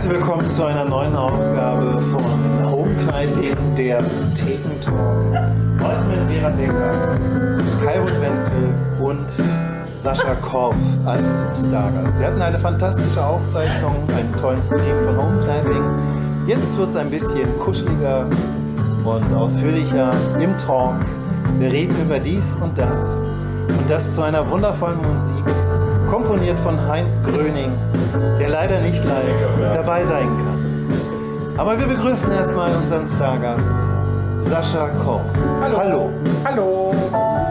Herzlich willkommen zu einer neuen Ausgabe von Home Kneipe, der Thekentalk. Heute mit Vera Deckers, Kai Wenzel und Sascha Korf als Stargast. Wir hatten eine fantastische Aufzeichnung, einen tollen Stream von Home Kniping. Jetzt wird es ein bisschen kuscheliger und ausführlicher im Talk. Wir reden über dies und das. Und das zu einer wundervollen Musik, komponiert von Heinz Gröning, der leider nicht live dabei sein kann. Aber wir begrüßen erstmal unseren Stargast, Sascha Korf. Hallo. Hallo. Hallo.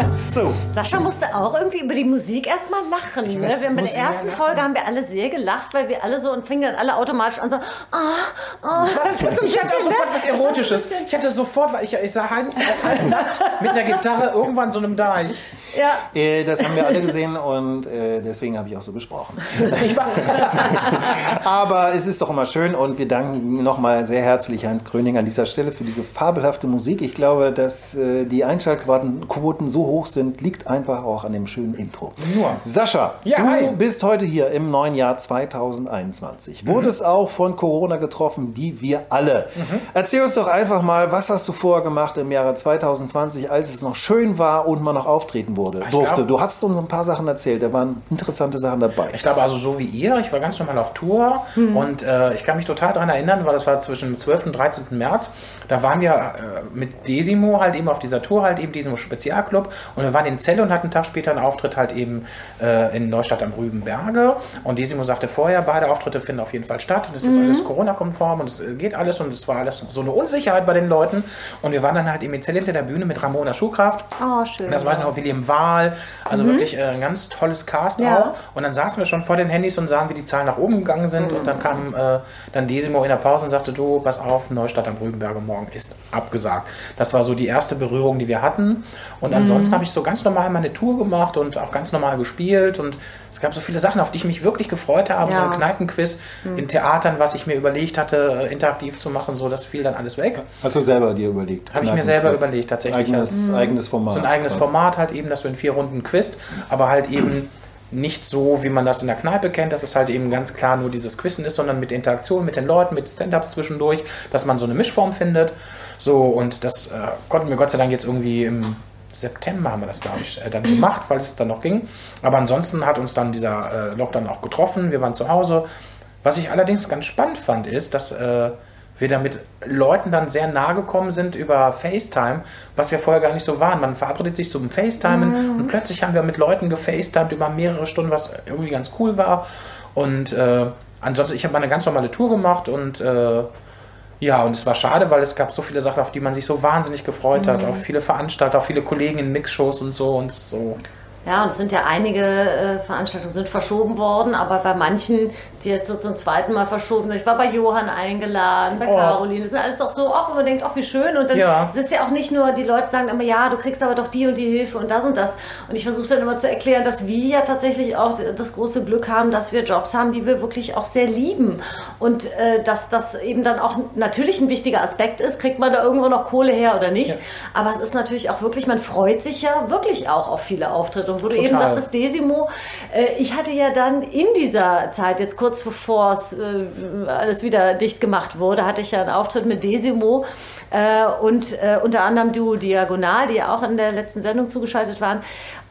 So, Sascha musste auch irgendwie über die Musik erstmal lachen. Ne? Wir haben bei der ersten Folge haben wir alle sehr gelacht, weil wir alle so und fingen dann alle automatisch an so, ah, ah. So ein Ich hatte sofort ne? was Erotisches. Ich hatte sofort, weil ich, ich sah Heinz mit der Gitarre irgendwann so einem Deich. Ja. äh, das haben wir alle gesehen und äh, deswegen habe ich auch so gesprochen. Aber es ist doch immer schön und wir danken nochmal sehr herzlich Heinz Gröning an dieser Stelle für diese fabelhafte Musik. Ich glaube, dass äh, die Einschaltquoten so hoch sind, liegt einfach auch an dem schönen Intro. Nur. Sascha, Ja, du hi. bist heute hier im neuen Jahr 2021. Wurdest auch von Corona getroffen, wie wir alle. Erzähl uns doch einfach mal, was hast du vorher gemacht im Jahre 2020, als es noch schön war und man noch auftreten wurde, Ich durfte. glaub- Du hast uns ein paar Sachen erzählt, da waren interessante Sachen dabei. ich glaube also so wie ihr, ich war ganz normal auf Tour und äh, ich kann mich total daran erinnern, weil das war zwischen dem 12. und 13. März. Da waren wir äh, mit Desimo halt eben auf dieser Tour halt eben, Desimo Spezialclub. Und wir waren in Celle und hatten einen Tag später einen Auftritt halt eben äh, in Neustadt am Rübenberge. Und Desimo sagte vorher, beide Auftritte finden auf jeden Fall statt. Und es ist alles Corona-konform und es äh, geht alles. Und es war alles so eine Unsicherheit bei den Leuten. Und wir waren dann halt eben in Celle hinter der Bühne mit Ramona Schuhkraft. Oh, schön. das war dann auch William Wahl, also wirklich äh, ein ganz tolles Cast Ja. auch. Und dann saßen wir schon vor den Handys und sahen, wie die Zahlen nach oben gegangen sind. Und dann kam äh, dann Desimo in der Pause und sagte, du, pass auf, Neustadt am Rügenberge morgen ist abgesagt. Das war so die erste Berührung, die wir hatten. Und ansonsten habe ich so ganz normal meine Tour gemacht und auch ganz normal gespielt. Und es gab so viele Sachen, auf die ich mich wirklich gefreut habe. So Ja. ein Kneipenquiz in Theatern, was ich mir überlegt hatte, äh, interaktiv zu machen, so, das fiel dann alles weg. Hast du selber dir überlegt? Habe ich mir selber überlegt, tatsächlich, Eigenes, eigenes Format. So ein eigenes quasi. Format halt eben, dass du in vier Runden quizt, aber halt eben nicht so, wie man das in der Kneipe kennt, dass es halt eben ganz klar nur dieses Quizzen ist, sondern mit Interaktion mit den Leuten, mit Stand-Ups zwischendurch, dass man so eine Mischform findet. So, und das äh, konnten wir Gott sei Dank jetzt irgendwie im September haben wir das, glaube ich, äh, dann gemacht, weil es dann noch ging. Aber ansonsten hat uns dann dieser äh, Lockdown auch getroffen. Wir waren zu Hause. Was ich allerdings ganz spannend fand, ist, dass äh, wir da mit Leuten dann sehr nahe gekommen sind über FaceTime, was wir vorher gar nicht so waren. Man verabredet sich zum FaceTimen und plötzlich haben wir mit Leuten gefacetimed über mehrere Stunden, was irgendwie ganz cool war. Und äh, ansonsten, ich habe mal eine ganz normale Tour gemacht und äh, ja, und es war schade, weil es gab so viele Sachen, auf die man sich so wahnsinnig gefreut hat. Auf viele Veranstalter, auf viele Kollegen in Mixshows und so und so. Ja, und es sind ja einige äh, Veranstaltungen sind verschoben worden, aber bei manchen, die jetzt so zum zweiten Mal verschoben sind, ich war bei Johann eingeladen, bei Oh. Caroline, das sind alles doch so, auch man denkt, ach wie schön. Und dann Ja. es ist ja auch nicht nur, die Leute sagen immer, ja, du kriegst aber doch die und die Hilfe und das und das. Und ich versuche dann immer zu erklären, dass wir ja tatsächlich auch das große Glück haben, dass wir Jobs haben, die wir wirklich auch sehr lieben. Und äh, dass das eben dann auch natürlich ein wichtiger Aspekt ist, kriegt man da irgendwo noch Kohle her oder nicht. Ja. Aber es ist natürlich auch wirklich, man freut sich ja wirklich auch auf viele Auftritte. Und wo du Total. eben sagtest, Desimo, äh, ich hatte ja dann in dieser Zeit, jetzt kurz bevor es äh, alles wieder dicht gemacht wurde, hatte ich ja einen Auftritt mit Desimo äh, und unter anderem Duo Diagonal, die ja auch in der letzten Sendung zugeschaltet waren.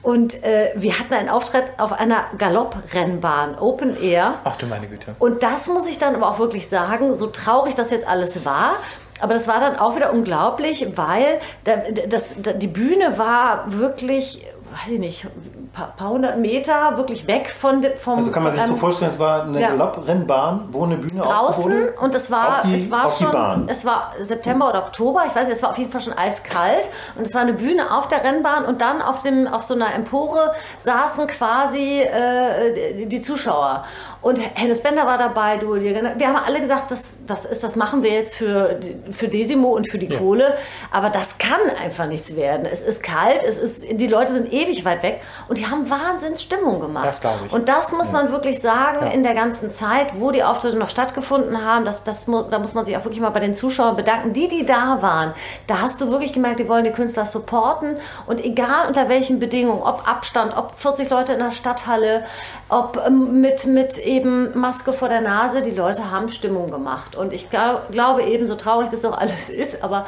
Und äh, wir hatten einen Auftritt auf einer Galopprennbahn, Open Air. Ach du meine Güte. Und das muss ich dann aber auch wirklich sagen, so traurig das jetzt alles war. Aber das war dann auch wieder unglaublich, weil da, das, da, die Bühne war wirklich, weiß ich nicht, ein paar, paar hundert Meter wirklich weg von de- vom. Also kann man sich von so vorstellen, es war eine Ja. Galopprennbahn, wo eine Bühne draußen und es war auf die, es war schon es war September oder Oktober ich weiß nicht es war auf jeden Fall schon eiskalt und es war eine Bühne auf der Rennbahn und dann auf dem auf so einer Empore saßen quasi äh, die, Zuschauer und Hennes Bender war dabei du wir haben alle gesagt das das ist das machen wir jetzt für für Desimo und für die Kohle aber das kann einfach nichts werden es ist kalt es ist die Leute sind eh ewig weit weg und die haben Wahnsinnsstimmung gemacht. Das glaube ich. Und das muss man wirklich sagen, in der ganzen Zeit, wo die Auftritte noch stattgefunden haben, das, das, da muss man sich auch wirklich mal bei den Zuschauern bedanken. Die, die da waren, da hast du wirklich gemerkt, die wollen die Künstler supporten und egal unter welchen Bedingungen, ob Abstand, ob 40 Leute in der Stadthalle, ob ähm, mit, mit eben Maske vor der Nase, die Leute haben Stimmung gemacht. Und ich glaub, glaube eben, so traurig das auch alles ist, aber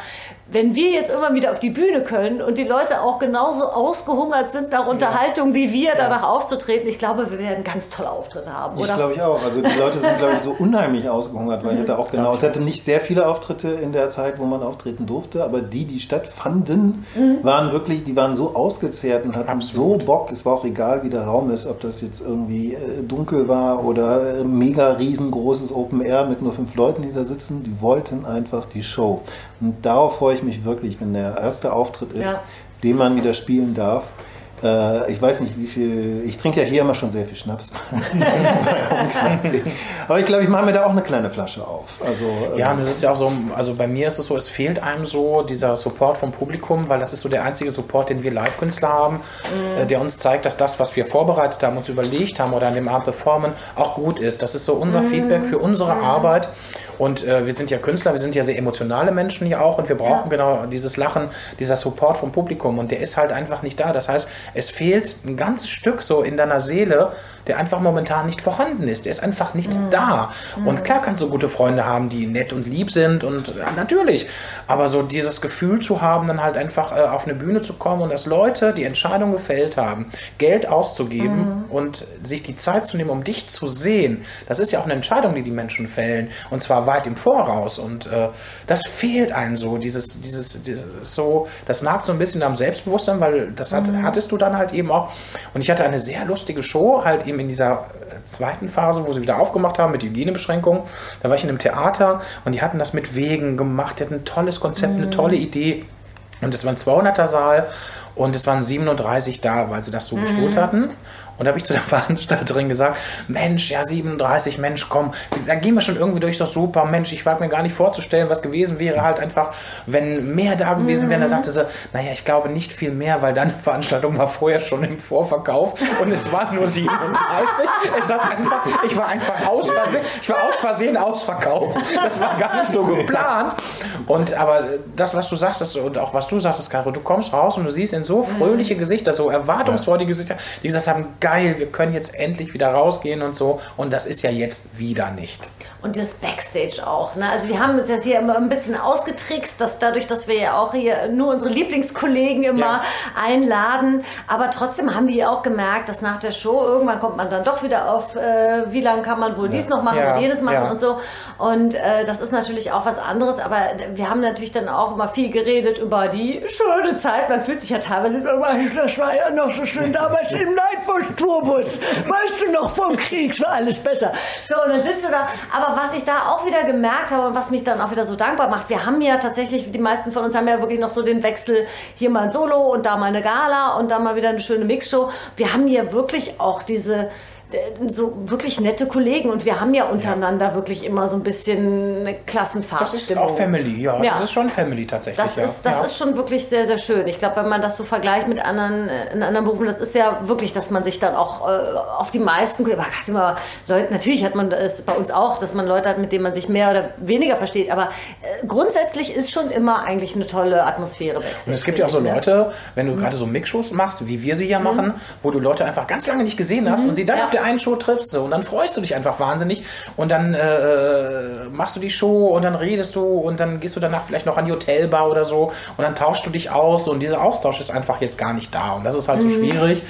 wenn wir jetzt immer wieder auf die Bühne können und die Leute auch genauso ausgehungert sind nach Unterhaltung wie wir, danach aufzutreten, ich glaube, wir werden ganz tolle Auftritte haben, Ich oder? glaube ich auch. Also die Leute sind, glaube ich, so unheimlich ausgehungert, weil ich hatte auch genau, es hatte nicht sehr viele Auftritte in der Zeit, wo man auftreten durfte, aber die, die stattfanden, waren wirklich, die waren so ausgezehrt und hatten so Bock. Es war auch egal, wie der Raum ist, ob das jetzt irgendwie äh, dunkel war oder äh, mega riesengroßes Open Air mit nur fünf Leuten, die da sitzen. Die wollten einfach die Show. Und darauf freue ich mich wirklich, wenn der erste Auftritt ist, Ja. den man wieder spielen darf. Äh, ich weiß nicht, wie viel. Ich trinke ja hier immer schon sehr viel Schnaps. Aber ich glaube, ich mache mir da auch eine kleine Flasche auf. Also, äh, Ja, und es ist ja auch so, also bei mir ist es so, es fehlt einem so dieser Support vom Publikum, weil das ist so der einzige Support, den wir Live-Künstler haben, äh, der uns zeigt, dass das, was wir vorbereitet haben, uns überlegt haben oder an dem Abend performen, auch gut ist. Das ist so unser Feedback für unsere Arbeit. Und äh, wir sind ja Künstler, wir sind ja sehr emotionale Menschen hier auch und wir brauchen genau dieses Lachen, dieser Support vom Publikum und der ist halt einfach nicht da. Das heißt, es fehlt ein ganzes Stück so in deiner Seele, der einfach momentan nicht vorhanden ist. Der ist einfach nicht da. Und klar kannst du gute Freunde haben, die nett und lieb sind und ja, natürlich. Aber so dieses Gefühl zu haben, dann halt einfach äh, auf eine Bühne zu kommen und dass Leute die Entscheidung gefällt haben, Geld auszugeben und sich die Zeit zu nehmen, um dich zu sehen, das ist ja auch eine Entscheidung, die die Menschen fällen. Und zwar weit im Voraus. Und äh, das fehlt einem so. Dieses, dieses, dieses so, das nagt so ein bisschen am Selbstbewusstsein, weil das hat, hattest du dann halt eben auch. Und ich hatte eine sehr lustige Show, halt eben in dieser äh, zweiten Phase, wo sie wieder aufgemacht haben mit Hygienebeschränkungen. Da war ich in einem Theater und die hatten das mit Wegen gemacht. Die hatten ein tolles Konzept, eine tolle Idee. Und es war ein 200er Saal und es waren 37 da, weil sie das so bestuhlt hatten. Und da habe ich zu der Veranstalterin gesagt, Mensch, ja 37, Mensch, komm, da gehen wir schon irgendwie durch, das super, Mensch, ich wage mir gar nicht vorzustellen, was gewesen wäre halt einfach, wenn mehr da gewesen wären. Da sagte sie, naja, ich glaube nicht viel mehr, weil deine Veranstaltung war vorher schon im Vorverkauf und es waren nur 37. Es hat einfach, ich war einfach aus Versehen, ich war aus Versehen ausverkauft. Das war gar nicht so geplant. Und aber das, was du sagst, das, und auch was du sagtest, Caro, du kommst raus und du siehst in so fröhliche Gesichter, so erwartungsfreudige Gesichter, die gesagt haben, geil, wir können jetzt endlich wieder rausgehen und so. Und das ist ja jetzt wieder nicht. Und das Backstage auch. Ne? Also wir haben uns jetzt hier immer ein bisschen ausgetrickst, dass dadurch, dass wir ja auch hier nur unsere Lieblingskollegen immer Ja. einladen. Aber trotzdem haben die ja auch gemerkt, dass nach der Show irgendwann kommt man dann doch wieder auf, äh, wie lange kann man wohl dies noch machen Ja. und jenes machen Ja. und so. Und äh, das ist natürlich auch was anderes. Aber wir haben natürlich dann auch immer viel geredet über die schöne Zeit. Man fühlt sich ja teilweise so, das war ja noch so schön damals im Nightbus Tourbus. Weißt du noch vom Krieg, es war alles besser. So, und dann sitzt du da. Aber was ich da auch wieder gemerkt habe und was mich dann auch wieder so dankbar macht, wir haben ja tatsächlich, die meisten von uns haben ja wirklich noch so den Wechsel, hier mal ein Solo und da mal eine Gala und da mal wieder eine schöne Mixshow. Wir haben hier wirklich auch diese so wirklich nette Kollegen und wir haben ja untereinander wirklich immer so ein bisschen eine Das ist auch Family, ja, Ja. Das ist schon Family tatsächlich. Das, ja. ist, das ja. ist schon wirklich sehr, sehr schön. Ich glaube, wenn man das so vergleicht mit anderen, äh, in anderen Berufen, das ist ja wirklich, dass man sich dann auch äh, auf die meisten, hat immer Leute, natürlich hat man das bei uns auch, dass man Leute hat, mit denen man sich mehr oder weniger versteht, aber äh, grundsätzlich ist schon immer eigentlich eine tolle Atmosphäre Backstage. Und es gibt ja auch so Ne? Leute, wenn du gerade so Mixshows machst, wie wir sie ja machen, wo du Leute einfach ganz lange nicht gesehen hast und sie dann Ja. auf der einen Show triffst, so, und dann freust du dich einfach wahnsinnig und dann äh, machst du die Show und dann redest du und dann gehst du danach vielleicht noch an die Hotelbar oder so und dann tauschst du dich aus und dieser Austausch ist einfach jetzt gar nicht da und das ist halt so schwierig.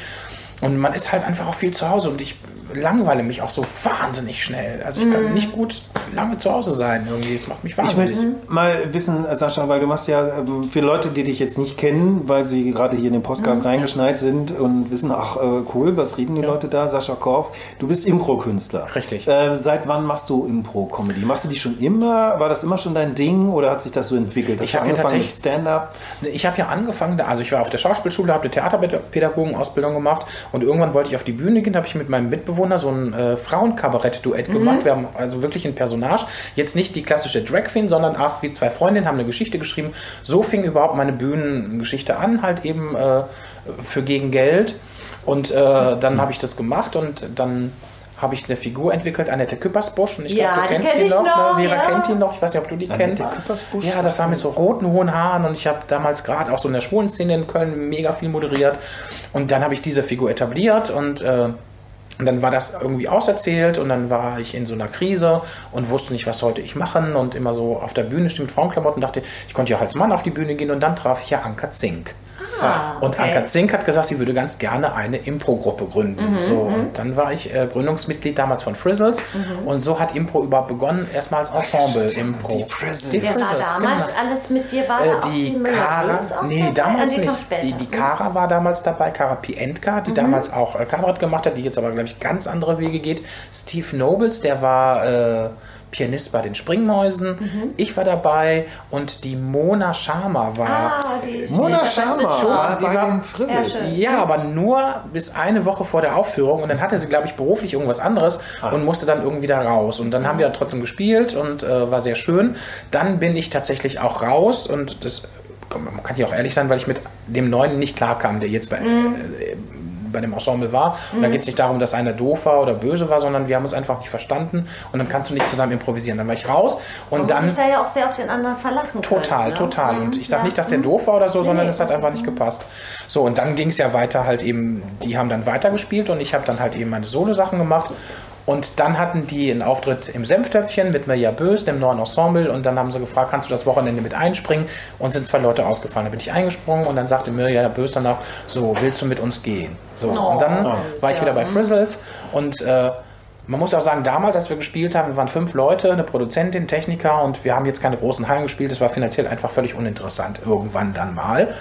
Und man ist halt einfach auch viel zu Hause und ich langweile mich auch so wahnsinnig schnell. Also ich kann nicht gut lange zu Hause sein irgendwie. Es macht mich Ich wahnsinnig. möchte mal wissen, Sascha, weil du machst ja ähm, für Leute, die dich jetzt nicht kennen, weil sie gerade hier in den Podcast reingeschneit sind und wissen, ach äh, cool, was reden die Leute da? Sascha Korf, du bist Impro-Künstler. Richtig. Äh, seit wann machst du Impro-Comedy? Machst du die schon immer? War das immer schon dein Ding oder hat sich das so entwickelt? Hast Ich du hab ja angefangen mit Stand-up? Ich habe ja angefangen, also ich war auf der Schauspielschule, habe eine Theaterpädagogenausbildung gemacht und irgendwann wollte ich auf die Bühne gehen, habe ich mit meinem Mitbewohner Mitbewohner so ein äh, Frauenkabarett-Duett Mhm. gemacht. Wir haben also wirklich ein Personage. Jetzt nicht die klassische Drag Queen, sondern auch wie zwei Freundinnen haben eine Geschichte geschrieben. So fing überhaupt meine Bühnengeschichte an, halt eben äh, für gegen Geld. Und äh, dann habe ich das gemacht und dann habe ich eine Figur entwickelt, Annette Küppersbusch. Und ich Ja, glaube, du die kennst kenn die ich noch. noch, ne? Vera ja. kennt die noch. Ich weiß nicht, ob du die Annette kennst. Küppersbusch? Ja, das war mit so roten, hohen Haaren und ich habe damals gerade auch so in der schwulen Szene in Köln mega viel moderiert. Und dann habe ich diese Figur etabliert und äh, und dann war das irgendwie auserzählt und dann war ich in so einer Krise und wusste nicht, was sollte ich machen und immer so auf der Bühne mit Frauenklamotten dachte, ich konnte ja als Mann auf die Bühne gehen und dann traf ich ja Anka Zink. Ah, Und okay. Anka Zink hat gesagt, sie würde ganz gerne eine Impro-Gruppe gründen. Mhm, so, und dann war ich äh, Gründungsmitglied damals von Frizzles Mhm. und so hat Impro überhaupt begonnen, erstmal als Ensemble-Impro. die Frizzles. Wer war Frizzles, damals alles mit dir? War äh, die Bös auch nee, dabei? damals die kam nicht. Die, die Mhm. Kara war damals dabei, Kara Pientka, die damals auch äh, Kabarett gemacht hat, die jetzt aber, glaube ich, ganz andere Wege geht. Steve Nobles, der war äh, Pianist bei den Springmäusen. Mhm. Ich war dabei und die Mona Sharma war. Ah, die Mona mit Schwarz. war die bei war- den. Ja, aber nur bis eine Woche vor der Aufführung und dann hatte sie, glaube ich, beruflich irgendwas anderes und musste dann irgendwie da raus. Und dann haben wir trotzdem gespielt und äh, war sehr schön. Dann bin ich tatsächlich auch raus und das man kann ja auch ehrlich sein, weil ich mit dem Neuen nicht klarkam, der jetzt bei, äh, bei dem Ensemble war. Und da geht es nicht darum, dass einer doof war oder böse war, sondern wir haben uns einfach nicht verstanden und dann kannst du nicht zusammen improvisieren. Dann war ich raus und Man dann muss sich da ja auch sehr auf den anderen verlassen können. Total, ne? total. Mhm. Und ich sage Ja. nicht, dass der doof war oder so, sondern nee. es hat einfach nicht gepasst. So, und dann ging es ja weiter halt eben, die haben dann weitergespielt und ich habe dann halt eben meine Solo-Sachen gemacht. Und dann hatten die einen Auftritt im Senftöpfchen mit Mirja Bös, dem neuen Ensemble. Und dann haben sie gefragt, kannst du das Wochenende mit einspringen? Und sind zwei Leute ausgefallen. Da bin ich eingesprungen und dann sagte Mirja Bös danach, so, willst du mit uns gehen? So, Oh, und dann süß, war ich wieder bei Frizzles und äh, man muss auch sagen, damals, als wir gespielt haben, wir waren fünf Leute, eine Produzentin, Techniker und wir haben jetzt keine großen Hallen gespielt. Das war finanziell einfach völlig uninteressant, irgendwann dann mal.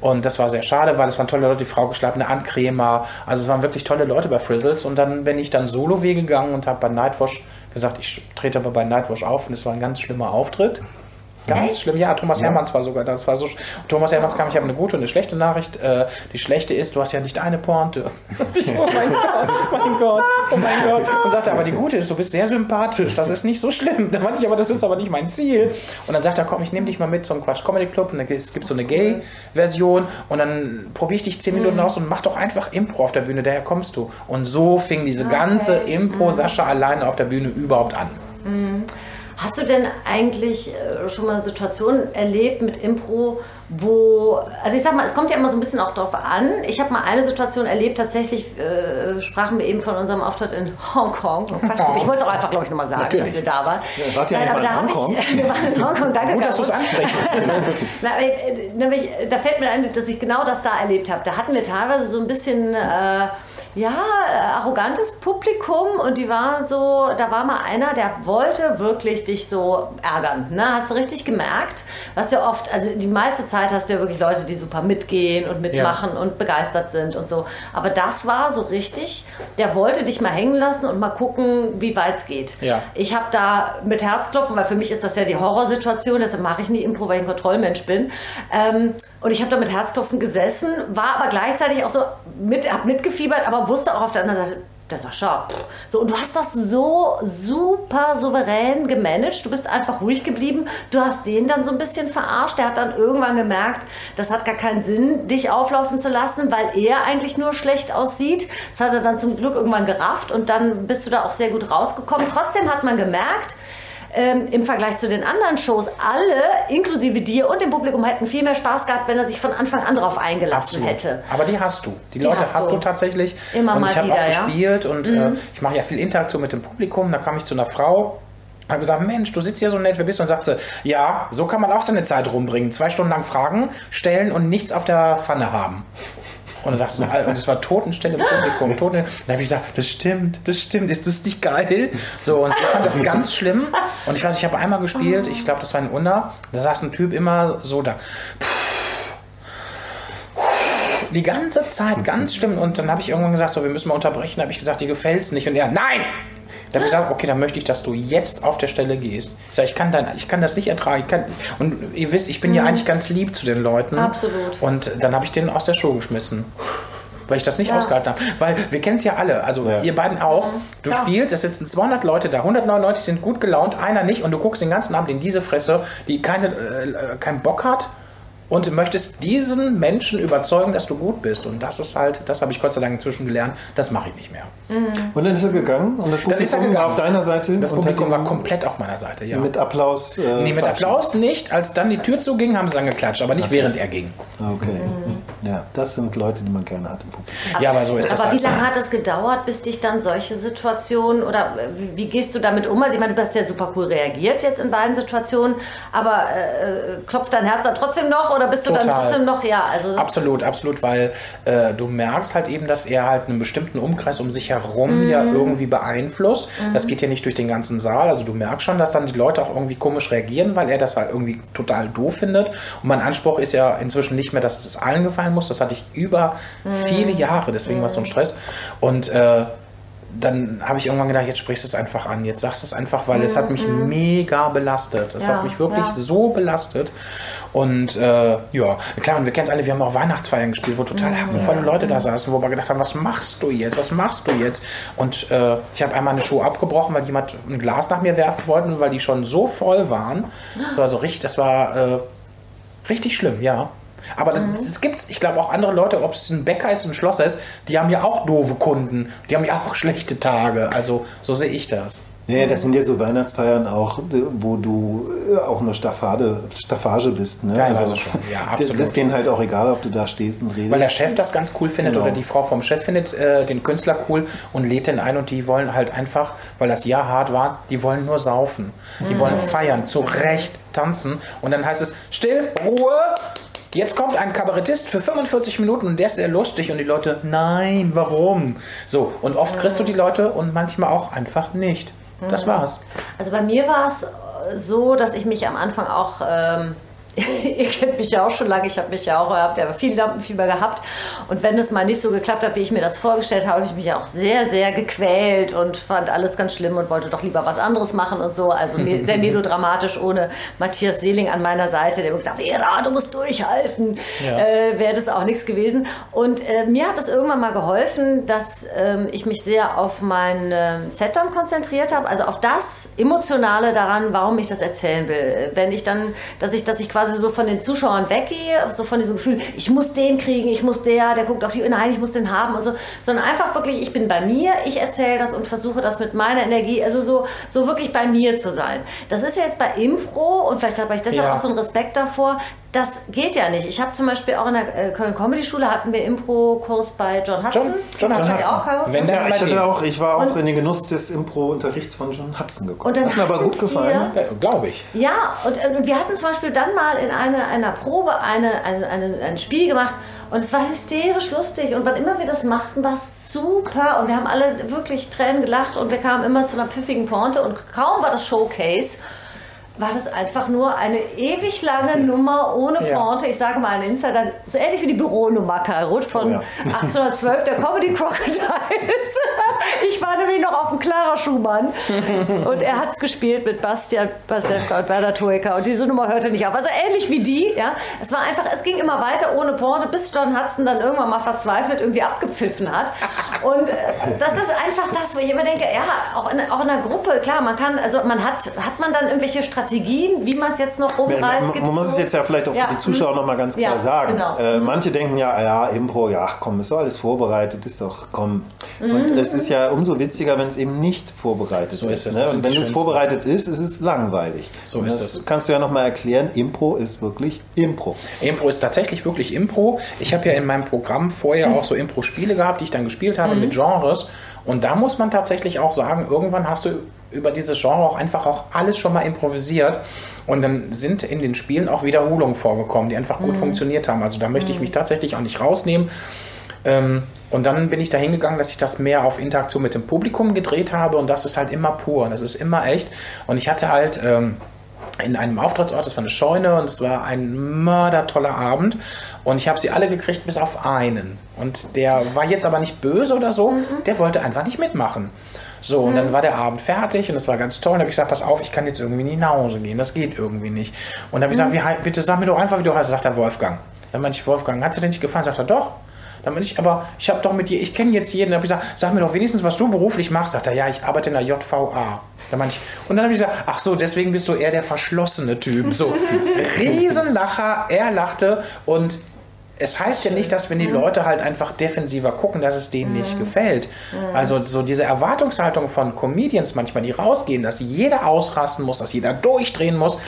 Und das war sehr schade, weil es waren tolle Leute, die Frau geschlagene Ankremer. Also es waren wirklich tolle Leute bei Frizzles. Und dann bin ich dann Solo-Wege gegangen und habe bei Nightwash gesagt, ich trete aber bei Nightwash auf und es war ein ganz schlimmer Auftritt. Ganz Echt? schlimm. Ja, Thomas Hermanns war sogar, das war so. Thomas Hermanns kam, ich habe eine gute und eine schlechte Nachricht. Äh, die schlechte ist, du hast ja nicht eine Pointe. Ich, oh mein Gott, oh mein Gott, oh mein Gott. Und sagte, aber die gute ist, du bist sehr sympathisch, das ist nicht so schlimm. Da meinte ich, aber das ist aber nicht mein Ziel. Und dann sagt er, komm, ich nehme dich mal mit zum Quatsch Comedy Club. Und dann, es gibt so eine Gay-Version und dann probiere ich dich zehn Minuten aus und mach doch einfach Impro auf der Bühne, daher kommst du. Und so fing diese ganze Impro-Sascha alleine auf der Bühne überhaupt an. Hast du denn eigentlich äh, schon mal eine Situation erlebt mit Impro, wo, also ich sag mal, es kommt ja immer so ein bisschen auch drauf an. Ich habe mal eine Situation erlebt, tatsächlich äh, sprachen wir eben von unserem Auftritt in Hongkong. Oh, Quatsch, Ich wollte es auch einfach, glaube ich, nochmal sagen, Natürlich. dass wir da waren. Ja, wart ihr Nein, nicht aber da habe ich, wir waren in Hongkong, danke. Gut, dass du es ansprichst. Na, äh, nämlich, da fällt mir ein, dass ich genau das da erlebt habe. Da hatten wir teilweise so ein bisschen, äh, ja, arrogantes Publikum und die war so, da war mal einer, der wollte wirklich dich so ärgern. Ne? Hast du richtig gemerkt? Was ja oft, also die meiste Zeit hast du ja wirklich Leute, die super mitgehen und mitmachen und begeistert sind und so. Aber das war so richtig, der wollte dich mal hängen lassen und mal gucken, wie weit es geht. Ja. Ich habe da mit Herzklopfen, weil für mich ist das ja die Horrorsituation, deshalb mache ich nie Impro, weil ich ein Kontrollmensch bin. Ähm, und ich habe da mit Herzklopfen gesessen, war aber gleichzeitig auch so, mit, hab mitgefiebert, aber wusste auch auf der anderen Seite, der Sascha, pff. so und du hast das so super souverän gemanagt. Du bist einfach ruhig geblieben. Du hast den dann so ein bisschen verarscht. Der hat dann irgendwann gemerkt, das hat gar keinen Sinn, dich auflaufen zu lassen, weil er eigentlich nur schlecht aussieht. Das hat er dann zum Glück irgendwann gerafft und dann bist du da auch sehr gut rausgekommen. Trotzdem hat man gemerkt, ähm, im Vergleich zu den anderen Shows, alle, inklusive dir und dem Publikum, hätten viel mehr Spaß gehabt, wenn er sich von Anfang an drauf eingelassen hätte. Aber die hast du. Die, Die Leute hast hast, du. tatsächlich. Immer und mal ich habe wieder, auch ja. Mhm. gespielt und äh, ich mache ja viel Interaktion mit dem Publikum. Da kam ich zu einer Frau. habe gesagt, Mensch, du sitzt hier so nett, wer bist du? Und sagt sie, ja, so kann man auch seine Zeit rumbringen. Zwei Stunden lang Fragen stellen und nichts auf der Pfanne haben. Und sagte sie, und es war Totenstille im Publikum. Toten, dann habe ich gesagt, das stimmt, das stimmt, ist das nicht geil? So, und ich fand das ganz schlimm. Und ich weiß, ich habe einmal gespielt, ich glaube, das war in Unna, da saß ein Typ immer so da. Die ganze Zeit ganz schlimm. Und dann habe ich irgendwann gesagt, so, wir müssen mal unterbrechen. habe ich gesagt, dir gefällt's nicht. Und er, nein! Dann habe ich gesagt, okay, dann möchte ich, dass du jetzt auf der Stelle gehst. Ich sage, ich kann, dann, ich kann das nicht ertragen. Ich kann, und ihr wisst, ich bin ja eigentlich ganz lieb zu den Leuten. Absolut. Und dann habe ich den aus der Show geschmissen. weil ich das nicht ausgehalten habe. Weil wir kennen es ja alle, also Ja. ihr beiden auch. Du Ja. spielst, es sitzen 200 Leute da, 199 sind gut gelaunt, einer nicht und du guckst den ganzen Abend in diese Fresse, die keine, äh, keinen Bock hat und möchtest diesen Menschen überzeugen, dass du gut bist. Und das ist halt, das habe ich Gott sei Dank inzwischen gelernt, das mache ich nicht mehr. Und dann ist er gegangen und das Dann ist er Publikum war auf deiner Seite. Das Publikum war komplett auf meiner Seite, ja. Mit Applaus. Äh, Nee, mit. Applaus nicht. Als dann die Tür zuging, haben sie dann geklatscht, aber nicht während er ging. Okay. Ja, das sind Leute, die man gerne hat im Publikum. Ja, aber so ist das Aber halt. wie lange hat es gedauert, bis dich dann solche Situationen oder wie, wie gehst du damit um? Also ich meine, du hast ja super cool reagiert jetzt in beiden Situationen, aber äh, äh, klopft dein Herz dann trotzdem noch oder bist du dann Total. trotzdem noch, ja, also Absolut, absolut, weil äh, du merkst halt eben, dass er halt einen bestimmten Umkreis um sich herum ja Mhm. irgendwie beeinflusst. Das geht ja nicht durch den ganzen Saal. Also du merkst schon, dass dann die Leute auch irgendwie komisch reagieren, weil er das halt irgendwie total doof findet. Und mein Anspruch ist ja inzwischen nicht mehr, dass es allen gefallen muss. Das hatte ich über Mhm. viele Jahre, deswegen war es so ein Stress. Und äh, dann habe ich irgendwann gedacht, jetzt sprichst du es einfach an, jetzt sagst du es einfach, weil es hat mich mega belastet. Es Ja, hat mich wirklich ja. so belastet. Und äh, ja, klar, und wir kennen es alle, wir haben auch Weihnachtsfeiern gespielt, wo total hackenvolle Leute da saßen, wo wir gedacht haben, was machst du jetzt, was machst du jetzt? Und äh, ich habe einmal eine Show abgebrochen, weil jemand ein Glas nach mir werfen wollte, weil die schon so voll waren. Das war so richtig, das war äh, richtig schlimm, ja. Aber Mhm. es gibt, ich glaube, auch andere Leute, ob es ein Bäcker ist, ein Schlosser ist, die haben ja auch doofe Kunden. Die haben ja auch schlechte Tage. Also so sehe ich das. Ja, das sind ja so Weihnachtsfeiern auch, wo du äh, auch eine Staffade, Staffage bist. Ne? Teilweise schon, ja, das- absolut. Das ist denen halt auch egal, ob du da stehst und redest. Weil der Chef das ganz cool findet Genau. oder die Frau vom Chef findet äh, den Künstler cool und lädt den ein und die wollen halt einfach, weil das Jahr hart war, die wollen nur saufen. Die wollen feiern, zu Recht tanzen und dann heißt es, still, Ruhe, jetzt kommt ein Kabarettist für 45 Minuten und der ist sehr lustig und die Leute, nein, warum? So, und oft kriegst du die Leute und manchmal auch einfach nicht. Das war's. Also bei mir war es so, dass ich mich am Anfang auch, ähm, ihr kennt mich ja auch schon lange, ich habe mich ja auch, habt ja viel Lampenfieber gehabt. Und wenn es mal nicht so geklappt hat, wie ich mir das vorgestellt habe, habe ich mich ja auch sehr, sehr gequält und fand alles ganz schlimm und wollte doch lieber was anderes machen und so. Also sehr melodramatisch ohne Matthias Seeling an meiner Seite, der mir gesagt hat, Vera, du musst durchhalten, Ja. äh, wäre das auch nichts gewesen. Und äh, mir hat es irgendwann mal geholfen, dass ähm, ich mich sehr auf mein ähm, Set dann konzentriert habe, also auf das Emotionale daran, warum ich das erzählen will. Wenn ich dann, dass ich, dass ich quasi so von den Zuschauern weggehe, so von diesem Gefühl, ich muss den kriegen, ich muss der, der guckt auf die, nein, ich muss den haben und so, sondern einfach wirklich, ich bin bei mir, ich erzähle das und versuche das mit meiner Energie, also so, so wirklich bei mir zu sein. Das ist ja jetzt bei Impro und vielleicht habe ich deshalb Ja. auch so einen Respekt davor, das geht ja nicht. Ich habe zum Beispiel auch in der äh, Köln Comedy Schule hatten wir Impro-Kurs bei John Hudson. John- John du Hudson. auch? Wenn der- ja, ich, hatte auch, ich war auch Und- in den Genuss des Impro-Unterrichts von John Hudson gekommen. Und dann Hat mir aber gut gefallen. Ja, Glaube ich. Ja, und, äh, und wir hatten zum Beispiel dann mal in einer, einer Probe eine, eine, eine, ein Spiel gemacht und es war hysterisch lustig und wann immer wir das machten, war es super und wir haben alle wirklich Tränen gelacht und wir kamen immer zu einer pfiffigen Pointe und kaum war das Showcase, war das einfach nur eine ewig lange Nummer ohne Ja. Pointe. Ich sage mal ein Insider, so ähnlich wie die Büronummer, Karl von Oh ja. 1812, der Comedy Crocodiles. Ich war nämlich noch auf dem Clara Schumann und er hat es gespielt mit Bastian Pastewka und Bernhard Hoeker und diese Nummer hörte nicht auf. Also ähnlich wie die, ja. Es war einfach, es ging immer weiter ohne Pointe, bis John Hudson dann irgendwann mal verzweifelt irgendwie abgepfiffen hat. Und äh, das ist einfach das, wo ich immer denke, ja, auch in, auch in einer Gruppe, klar, man kann, also man hat, hat man dann irgendwelche Strategien, wie man es jetzt noch rumreißt? Man, Gibt's man muss es so? jetzt ja vielleicht auch Ja, für die Zuschauer mhm. noch mal ganz klar Ja, sagen. genau. Äh, manche denken ja, ja, Impro, ja, ach komm, ist doch alles vorbereitet, ist doch, komm. Und Mhm. es ist ja umso witziger, wenn es eben nicht vorbereitet So ist es, Ne? Und wenn es vorbereitet ist, ist es langweilig. So Und ist das es. kannst du ja noch mal erklären. Impro ist wirklich Impro. Impro ist tatsächlich wirklich Impro. Ich habe ja in meinem Programm vorher auch so Impro-Spiele gehabt, die ich dann gespielt habe mit Genres. Und da muss man tatsächlich auch sagen, irgendwann hast du über dieses Genre auch einfach auch alles schon mal improvisiert. Und dann sind in den Spielen auch Wiederholungen vorgekommen, die einfach gut funktioniert haben. Also da möchte ich mich tatsächlich auch nicht rausnehmen. Ähm, und dann bin ich da hingegangen, dass ich das mehr auf Interaktion mit dem Publikum gedreht habe. Und das ist halt immer pur. Das ist immer echt. Und ich hatte halt. Ähm, in einem Auftrittsort, das war eine Scheune und es war ein mördertoller Abend und ich habe sie alle gekriegt bis auf einen und der war jetzt aber nicht böse oder so, der wollte einfach nicht mitmachen. So, und dann war der Abend fertig und es war ganz toll. Und habe ich gesagt, pass auf, ich kann jetzt irgendwie nicht nach Hause gehen. Das geht irgendwie nicht. Und dann habe ich gesagt, wie, bitte sag mir doch einfach, wie du heißt. Sagt er Wolfgang. Dann meinte ich, Wolfgang, hat dir denn nicht gefallen? Sagt er, doch. Dann bin ich, aber ich habe doch mit dir, ich kenne jetzt jeden. Dann habe ich gesagt, sag mir doch wenigstens, was du beruflich machst. Sagt er, ja, ich arbeite in der JVA. Da ich, und dann habe ich gesagt, ach so, deswegen bist du eher der verschlossene Typ. So, Riesenlacher, er lachte und es heißt ja nicht, dass wenn die Leute halt einfach defensiver gucken, dass es denen nicht gefällt. Also so diese Erwartungshaltung von Comedians manchmal, die rausgehen, dass jeder ausrasten muss, dass jeder durchdrehen muss.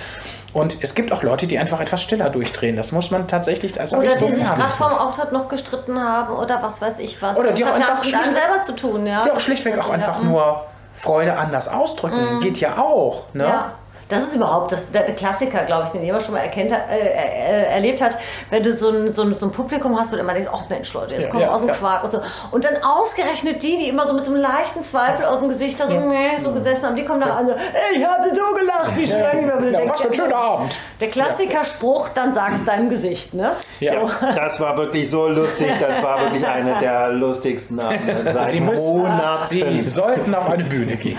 Und es gibt auch Leute, die einfach etwas stiller durchdrehen. Das muss man tatsächlich als Oder die sich gerade vorm Auftritt noch gestritten haben oder was weiß ich was. Oder die das auch hat ja einfach mit einem selber zu tun, ja. Die auch schlichtweg auch einfach nur Freude anders ausdrücken. Geht ja auch. Ne? Ja. Das ist überhaupt das, der, der Klassiker, glaube ich, den jeder schon mal erkennt, äh, äh, erlebt hat, wenn du so ein, so, ein, so ein Publikum hast, wo du immer denkst, ach Mensch, Leute, jetzt Ja, kommen wir ja, aus dem ja. Quark und so. Und dann ausgerechnet die, die immer so mit so einem leichten Zweifel aus dem Gesicht da so, meh, so gesessen haben, die kommen nach alle, ey, ich habe so gelacht, wie schön. Ja, was für ein schöner Abend. Der Klassiker-Spruch, dann sag's deinem Gesicht, ne? Ja. Das war wirklich so lustig. Das war wirklich eine der lustigsten Abende seit Sie, müssen, Monaten. Sie sollten auf eine Bühne gehen.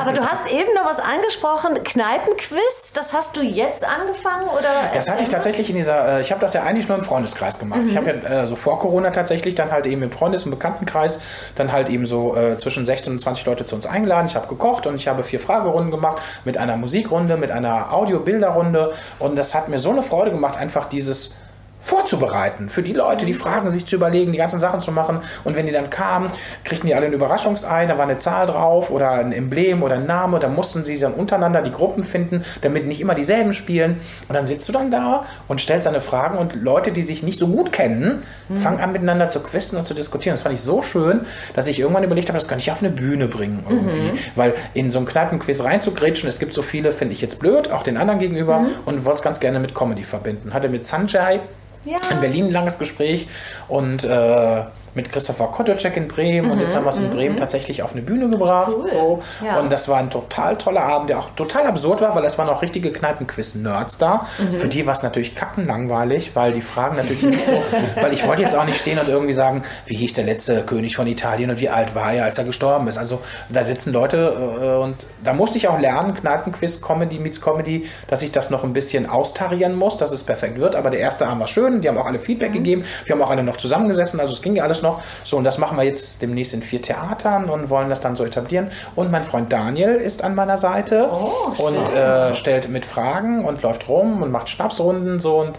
Aber du hast eben noch was angesprochen, Kneipenquiz, das hast du jetzt angefangen oder? Das hatte ich tatsächlich in dieser, äh, ich habe das ja eigentlich nur im Freundeskreis gemacht. Ich habe ja äh, so vor Corona tatsächlich dann halt eben im Freundes- und Bekanntenkreis dann halt eben so äh, zwischen 16 und 20 Leute zu uns eingeladen. Ich habe gekocht und ich habe vier Fragerunden gemacht mit einer Musikrunde, mit einer Audio-Bilderrunde und das hat mir so eine Freude gemacht, einfach dieses vorzubereiten. Für die Leute, die Fragen sich zu überlegen, die ganzen Sachen zu machen. Und wenn die dann kamen, kriegten die alle ein Überraschungsei, da war eine Zahl drauf oder ein Emblem oder ein Name. Da mussten sie dann untereinander die Gruppen finden, damit nicht immer dieselben spielen. Und dann sitzt du dann da und stellst deine Fragen und Leute, die sich nicht so gut kennen, fangen an miteinander zu quizzen und zu diskutieren. Das fand ich so schön, dass ich irgendwann überlegt habe, das kann ich auf eine Bühne bringen irgendwie. Weil in so einen Kneipenquiz reinzugrätschen, es gibt so viele, finde ich jetzt blöd, auch den anderen gegenüber und wollte es ganz gerne mit Comedy verbinden. Hatte mit Sanjay Ja. in Berlin ein langes Gespräch und äh, mit Christopher Kotocek in Bremen und jetzt haben wir es in Bremen tatsächlich auf eine Bühne gebracht. Cool. So. Ja. Und das war ein total toller Abend, der auch total absurd war, weil es waren auch richtige Kneipenquiz-Nerds da. Für die war es natürlich kackenlangweilig, weil die Fragen natürlich nicht so, weil ich wollte jetzt auch nicht stehen und irgendwie sagen, wie hieß der letzte König von Italien und wie alt war er, als er gestorben ist. Also da sitzen Leute äh, und da musste ich auch lernen, Kneipenquiz, Comedy meets Comedy, dass ich das noch ein bisschen austarieren muss, dass es perfekt wird. Aber der erste Abend war schön, die haben auch alle Feedback gegeben. Wir haben auch alle noch zusammengesessen, also es ging ja alles noch. So, und das machen wir jetzt demnächst in vier Theatern und wollen das dann so etablieren. Und mein Freund Daniel ist an meiner Seite und äh, stellt mit Fragen und läuft rum und macht Schnapsrunden so und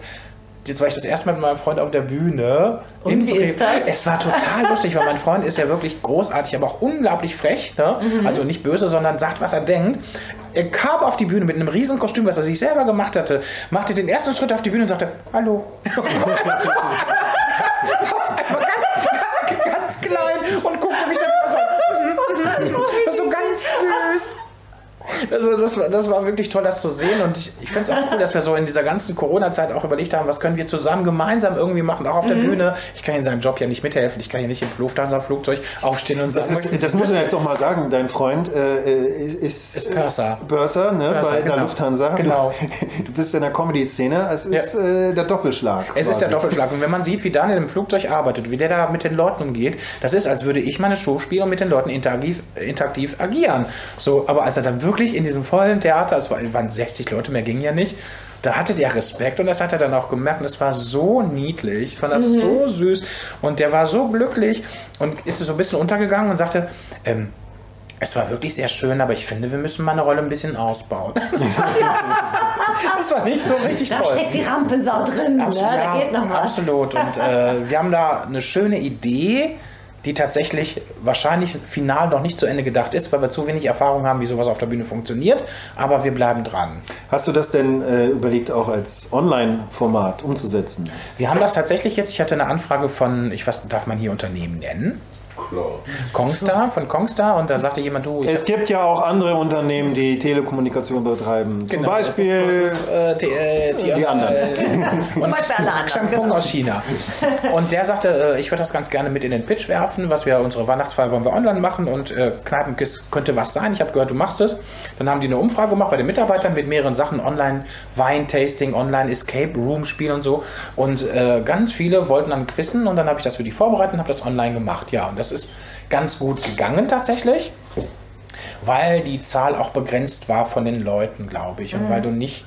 Jetzt war ich das erste Mal mit meinem Freund auf der Bühne. Und wie ist das? Es war total lustig, weil mein Freund ist ja wirklich großartig, aber auch unglaublich frech. Ne? Mhm. Also nicht böse, sondern sagt, was er denkt. Er kam auf die Bühne mit einem riesen Kostüm, was er sich selber gemacht hatte, machte den ersten Schritt auf die Bühne und sagte, hallo. ganz, klein und guckte mich dann so, so ganz süß. Also das war, das war wirklich toll, das zu sehen. Und ich, ich finde es auch cool, dass wir so in dieser ganzen Corona-Zeit auch überlegt haben, was können wir zusammen gemeinsam irgendwie machen, auch auf der Bühne. Ich kann in seinem Job ja nicht mithelfen. Ich kann ja nicht im Lufthansa-Flugzeug aufstehen und Das, sagen, ist, das muss man jetzt auch mal sagen. Dein Freund äh, ist, ist, Ist Purser. Purser, ne, Purser, bei der genau. Lufthansa. Genau. Du, du bist in der Comedy-Szene. Es ist äh, der Doppelschlag. Es ist der quasi. Doppelschlag. Und wenn man sieht, wie Daniel im Flugzeug arbeitet, wie der da mit den Leuten umgeht, das ist, als würde ich meine Show spielen und mit den Leuten interaktiv, interaktiv agieren. So, aber als er dann wirklich in diesem vollen Theater, es war- es waren 60 Leute, mehr ging ja nicht, da hatte der Respekt und das hat er dann auch gemerkt und es war so niedlich, ich fand das so süß und der war so glücklich und ist so ein bisschen untergegangen und sagte, ähm, es war wirklich sehr schön, aber ich finde, wir müssen meine Rolle ein bisschen ausbauen. Das war, das war nicht so richtig Da toll. steckt die Rampensau drin, Absolut, ne? da geht noch was. absolut. Und äh, wir haben da eine schöne Idee, die tatsächlich wahrscheinlich final noch nicht zu Ende gedacht ist, weil wir zu wenig Erfahrung haben, wie sowas auf der Bühne funktioniert. Aber wir bleiben dran. Hast du das denn äh, überlegt, auch als Online-Format umzusetzen? Wir haben das tatsächlich jetzt, ich hatte eine Anfrage von, ich weiß, darf man hier Unternehmen nennen? Kongstar, von Kongstar. Und da sagte jemand, du, ich Es gibt ja auch andere Unternehmen, die Telekommunikation betreiben. Zum Genau, das ist- Beispiel das ist, äh, die, äh, die, die anderen. Zum Beispiel alle anderen. Xiangpeng Genau. aus China. Und der sagte, äh, ich würde das ganz gerne mit in den Pitch werfen, was wir, unsere Weihnachtsfeier wollen wir online machen und äh, Kneipenkiss könnte was sein. Ich habe gehört, du machst es. Dann haben die eine Umfrage gemacht bei den Mitarbeitern mit mehreren Sachen, online Weintasting, online Escape Room Spiel und so. Und äh, ganz viele wollten dann quizzen und dann habe ich das für die vorbereitet und habe das online gemacht. Ja, und das ist ganz gut gegangen tatsächlich weil die Zahl auch begrenzt war von den Leuten, glaube ich. Und weil du nicht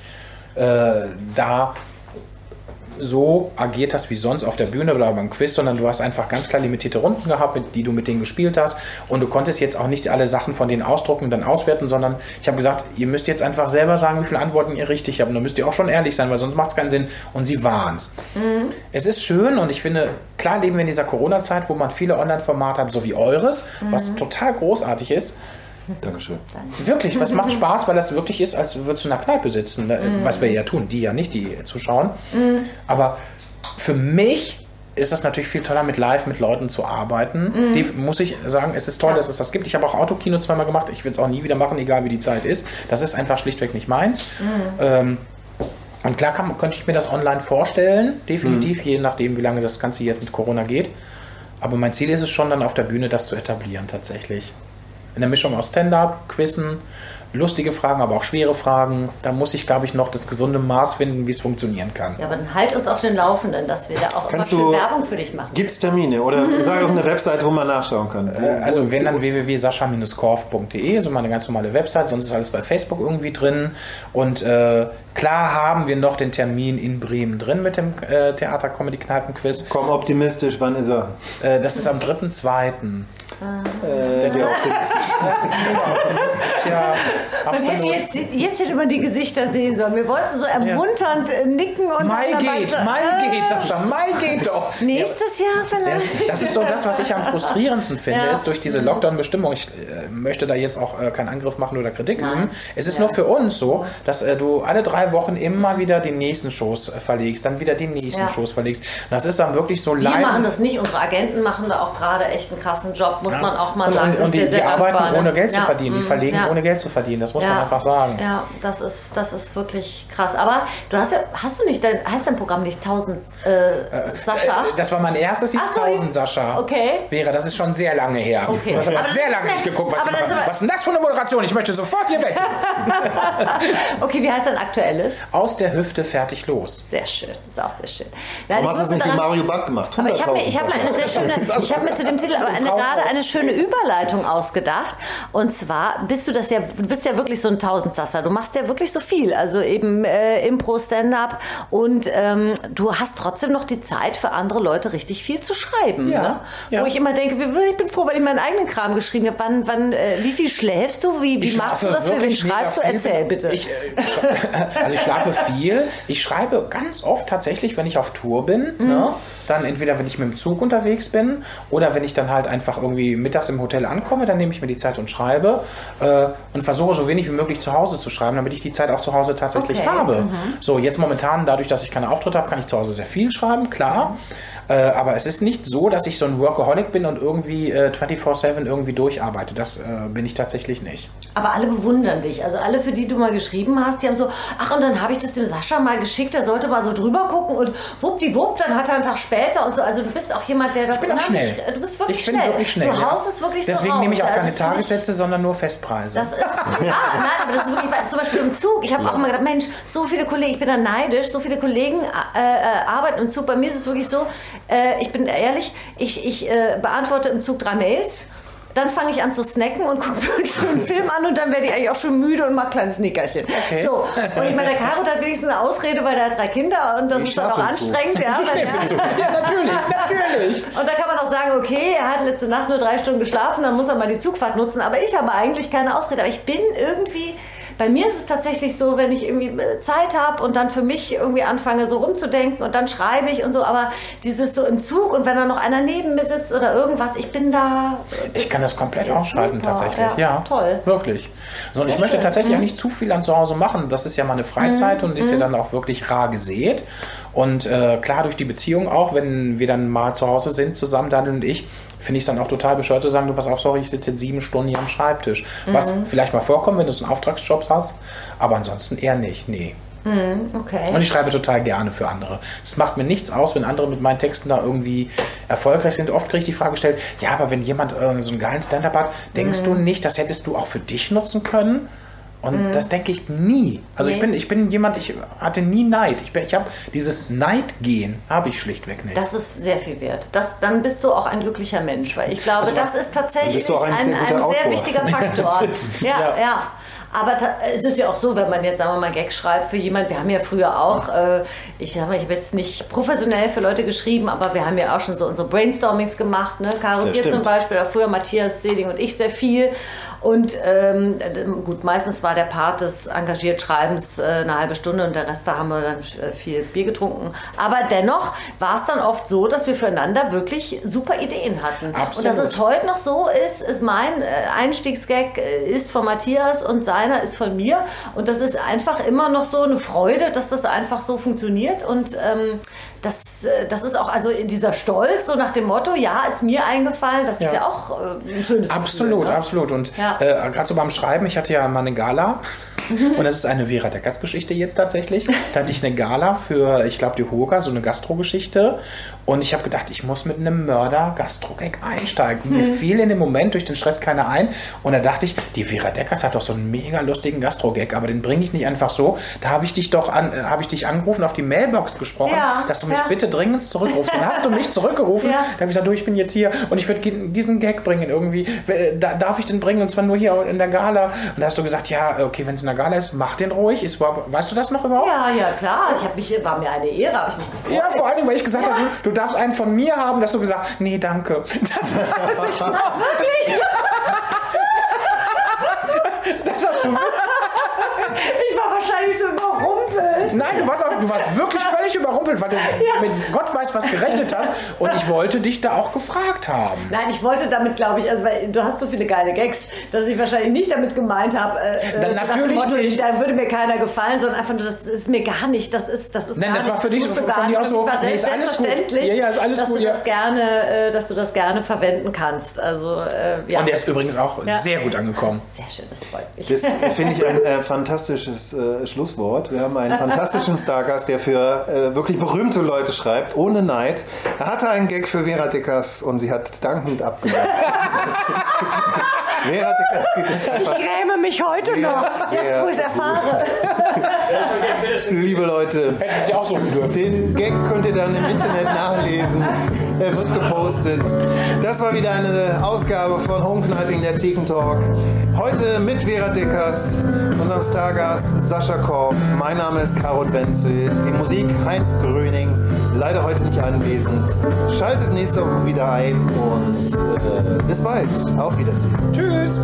äh, da so agiert hast wie sonst auf der Bühne oder beim Quiz, sondern du hast einfach ganz klar limitierte Runden gehabt, mit, die du mit denen gespielt hast. Und du konntest jetzt auch nicht alle Sachen von denen ausdrucken und dann auswerten, sondern ich habe gesagt, ihr müsst jetzt einfach selber sagen, wie viele Antworten ihr richtig habt. Und dann müsst ihr auch schon ehrlich sein, weil sonst macht es keinen Sinn. Und sie waren es. Mhm. Es ist schön und ich finde, klar leben wir in dieser Corona-Zeit, wo man viele Online-Formate hat, so wie eures, mhm. was total großartig ist. Dankeschön. Wirklich, was macht Spaß, weil das wirklich ist, als würdest du in einer Kneipe sitzen. Ne? Mhm. Was wir ja tun, die ja nicht, die zuschauen. Mhm. Aber für mich ist es natürlich viel toller, mit live mit Leuten zu arbeiten. Mhm. Die, muss ich sagen, es ist toll, ja. dass es das gibt. Ich habe auch Autokino zweimal gemacht. Ich will es auch nie wieder machen, egal wie die Zeit ist. Das ist einfach schlichtweg nicht meins. Mhm. Ähm, und klar kann, könnte ich mir das online vorstellen, definitiv, mhm. je nachdem, wie lange das Ganze jetzt mit Corona geht. Aber mein Ziel ist es schon, dann auf der Bühne das zu etablieren, tatsächlich in der Mischung aus Stand-up, Quizzen, lustige Fragen, aber auch schwere Fragen. Da muss ich, glaube ich, noch das gesunde Maß finden, wie es funktionieren kann. Ja, aber dann halt uns auf den Laufenden, dass wir da auch Kannst immer schön Werbung für dich machen. Gibt es Termine oder sag auch eine Website, wo man nachschauen kann? Äh, also wenn dann www.sascha-korf.de, so meine ganz normale Website, sonst ist alles bei Facebook irgendwie drin. Und äh, klar haben wir noch den Termin in Bremen drin mit dem äh, Theater Comedy Kneipen Quiz. Komm optimistisch, wann ist er? Äh, das ist am 3.2. Äh, sehr optimistisch. Das ist mega optimistisch, ja. Hätte jetzt, jetzt, hätte man die Gesichter sehen sollen. Wir wollten so ermunternd ja. nicken und. Mai geht, so, Mai äh, geht, Sascha, Mai geht doch. Nächstes Jahr vielleicht. Das, das ist so das, was ich am frustrierendsten finde, ja. ist durch diese Lockdown-Bestimmung. Ich äh, möchte da jetzt auch äh, keinen Angriff machen oder Kritik üben. Es ist ja. nur für uns so, dass äh, du alle drei Wochen immer wieder die nächsten Shows äh, verlegst, dann wieder die nächsten Shows verlegst. Das ist dann wirklich so leid. Wir machen das nicht. Unsere Agenten machen da auch gerade echt einen krassen Job, muss man auch mal und, sagen. Und, und die, die arbeiten ohne Geld zu verdienen. Die verlegen ohne Geld zu verdienen. Das muss man einfach sagen. Ja, das ist, das ist wirklich krass. Aber du hast ja, hast du nicht, dein, heißt dein Programm nicht 1000 äh, Sascha? Äh, das war mein erstes, hieß so, 1000 Sascha. Okay. Wäre, das ist schon sehr lange her. Okay. Du hast aber sehr lange nicht geguckt, was ich mache. Was ist denn das für eine Moderation? Ich möchte sofort hier weg. okay, wie heißt dein aktuelles? Aus der Hüfte fertig los. Sehr schön, das ist auch sehr schön. Ja, Warum hast du es nicht mit Mario Bart gemacht? Aber ich habe mir, hab mir eine sehr schöne, ich habe mir zu dem Titel aber eine, gerade eine schöne Überleitung ausgedacht. Und zwar bist du das ja, du bist ja wirklich so ein Tausendsasser. Du machst ja wirklich so viel. Also eben äh, Impro, Stand-up und ähm, du hast trotzdem noch die Zeit für andere Leute richtig viel zu schreiben. Ja, ne? ja. Wo ich immer denke, ich bin froh, weil ich meinen eigenen Kram geschrieben habe. Wann, wann, äh, wie viel schläfst du? Wie, wie machst du das? Für wen schreibst du? Erzähl bitte. Ich, äh, also ich schlafe viel. Ich schreibe ganz oft tatsächlich, wenn ich auf Tour bin. Mhm. Ne? Dann entweder, wenn ich mit dem Zug unterwegs bin oder wenn ich dann halt einfach irgendwie mittags im Hotel ankomme, dann nehme ich mir die Zeit und schreibe äh, und versuche so wenig wie möglich zu Hause zu schreiben, damit ich die Zeit auch zu Hause tatsächlich okay. habe. Mhm. So, jetzt momentan, dadurch, dass ich keine Auftritte habe, kann ich zu Hause sehr viel schreiben, klar. Mhm. Äh, aber es ist nicht so, dass ich so ein Workaholic bin und irgendwie äh, 24-7 irgendwie durcharbeite. Das äh, bin ich tatsächlich nicht. Aber alle bewundern dich. Also alle, für die du mal geschrieben hast, die haben so, ach, und dann habe ich das dem Sascha mal geschickt, der sollte mal so drüber gucken und wuppdiwupp, dann hat er einen Tag später und so. Also du bist auch jemand, der das ich bin schnell. Du bist wirklich ich schnell. Bin wirklich schnell. Du haust es wirklich Deswegen so Deswegen nehme ich auch keine also Tagessätze, sondern nur Festpreise. Das ist, ja, nein, aber das ist wirklich, zum Beispiel im Zug. Ich habe ja. auch mal gedacht, Mensch, so viele Kollegen, ich bin da neidisch, so viele Kollegen äh, äh, arbeiten im Zug. Bei mir ist es wirklich so, äh, ich bin ehrlich, ich, ich äh, beantworte im Zug drei Mails. Dann fange ich an zu snacken und gucke mir einen schönen Film an und dann werde ich eigentlich auch schon müde und mache ein kleines Nickerchen. Okay. So, und ich meine, der Caro hat wenigstens eine Ausrede, weil er hat drei Kinder und das ich ist dann auch anstrengend. Ja, ja, natürlich, natürlich. Und da kann man auch sagen, okay, er hat letzte Nacht nur drei Stunden geschlafen, dann muss er mal die Zugfahrt nutzen. Aber ich habe eigentlich keine Ausrede. Aber ich bin irgendwie bei mir ist es tatsächlich so, wenn ich irgendwie äh, Zeit habe und dann für mich irgendwie anfange, so rumzudenken und dann schreibe ich und so, aber dieses so im Zug und wenn da noch einer neben mir sitzt oder irgendwas, ich bin da. Ich kann das komplett ausschalten super. tatsächlich. Ja, ja, toll. Wirklich. So, und ich möchte tatsächlich mhm. auch nicht zu viel an zu Hause machen. Das ist ja meine Freizeit mhm. und ist ja mhm. dann auch wirklich rar gesät. Und äh, klar, durch die Beziehung auch, wenn wir dann mal zu Hause sind, zusammen, Daniel und ich, finde ich es dann auch total bescheuert zu sagen, du pass auf, sorry, ich sitze jetzt sieben Stunden hier am Schreibtisch. Mhm. Was vielleicht mal vorkommt, wenn du so einen Auftragsjob hast, aber ansonsten eher nicht, nee. Mhm, okay. Und ich schreibe total gerne für andere. Es macht mir nichts aus, wenn andere mit meinen Texten da irgendwie erfolgreich sind. Oft kriege ich die Frage gestellt, ja, aber wenn jemand äh, so einen geilen Stand-up hat, denkst mhm. du nicht, das hättest du auch für dich nutzen können? Und mhm. das denke ich nie. Also nee. ich, bin, ich bin jemand, ich hatte nie Neid. Ich, ich habe dieses Neidgehen, habe ich schlichtweg nicht. Das ist sehr viel wert. Das, dann bist du auch ein glücklicher Mensch, weil ich glaube, also das ist tatsächlich ein, ein, ein sehr wichtiger Faktor. ja, ja, ja. Aber es ist ja auch so, wenn man jetzt, sagen wir mal, Gags schreibt für jemand, wir haben ja früher auch, äh, ich sag mal, ich habe jetzt nicht professionell für Leute geschrieben, aber wir haben ja auch schon so unsere Brainstormings gemacht, ne? Caro, Ja, zum. Beispiel, oder früher Matthias Seeling und ich sehr viel. Und ähm, gut, meistens war der Part des engagiert Schreibens äh, eine halbe Stunde und der Rest, da haben wir dann äh, viel Bier getrunken. Aber dennoch war es dann oft so, dass wir füreinander wirklich super Ideen hatten. Und Absolut. dass es heute noch so ist, ist mein äh, Einstiegsgag äh, ist von Matthias und seiner ist von mir. Und das ist einfach immer noch so eine Freude, dass das einfach so funktioniert. Und ähm, das, äh, das ist auch, also dieser Stolz, so nach dem Motto, ja, ist mir eingefallen, das ist Ja. ja auch äh, ein schönes Absolut, Gefühl, ne? absolut. Und Ja. äh, gerade so beim Schreiben, ich hatte ja mal eine Gala. Und das ist eine Vera Deckers Geschichte jetzt tatsächlich. Da hatte ich eine Gala für, ich glaube, die Hoga, so eine Gastro-Geschichte. Und ich habe gedacht, ich muss mit einem Mörder-Gastro-Gag einsteigen. Mir fiel in dem Moment durch den Stress keiner ein. Und da dachte ich, die Vera Deckers hat doch so einen mega lustigen Gastro-Gag, aber den bringe ich nicht einfach so. Da habe ich dich doch an, äh, habe ich dich angerufen, auf die Mailbox gesprochen, Ja, dass du mich ja. bitte dringend zurückrufst. Dann hast du mich zurückgerufen. Ja. Da habe ich gesagt, du, ich bin jetzt hier und ich würde diesen Gag bringen irgendwie. Äh, Da, darf ich den bringen und zwar nur hier in der Gala? Und da hast du gesagt, ja, okay, wenn es in der Gala ist, mach den ruhig. Ist, weißt du das noch überhaupt? Ja, ja, klar. Ich habe mich, war mir eine Ehre, habe ich mich gefreut. Ja, vor allem, weil ich gesagt habe, du, darfst einen von mir haben, dass du gesagt nee, danke. Das weiß ich noch. Wirklich? Das hast du Ich war wahrscheinlich so überrumpelt. Nein, du warst, auch, du warst wirklich völlig überrumpelt, weil du mit Gott weiß was gerechnet hast. Und ich wollte dich da auch gefragt haben. Nein, ich wollte damit, glaube ich, also weil du hast so viele geile Gags, dass ich wahrscheinlich nicht damit gemeint habe, äh, Na, so nach dem natürlich Motto, nicht. da würde mir keiner gefallen, sondern einfach nur, das ist mir gar nicht, das ist, das ist Nein, gar das war für dich- von gar dir mich so, war nee, ist alles gut. selbstverständlich, Ja, ja, ist alles dass gut, du ja. das gerne, äh, dass du das gerne verwenden kannst. Also äh, ja, Und der ist übrigens auch Ja. sehr gut angekommen. sehr schön, das freut mich. Das finde ich ein äh, fantastisches äh, Schlusswort. Wir haben einen fantastischen Stargast, der für äh, wirklich berühmte Leute schreibt, ohne Neid. Er hatte einen Gag für Vera Dickers und sie hat dankend abgemacht. Dickers geht es ich gräme mich heute Sehr, noch, sehr jetzt wo ich es erfahre. Liebe Leute, so den Gag könnt ihr dann im Internet nachlesen. Er wird gepostet. Das war wieder eine Ausgabe von Home Knifing, der Theken Talk. Heute mit Vera Dickers, unserem Stargast Sascha Korf. Mein Name ist Karol Wenzel. Die Musik Heinz Gröning. Leider heute nicht anwesend. Schaltet nächste Woche wieder ein und äh, bis bald. Auf Wiedersehen. Tschüss.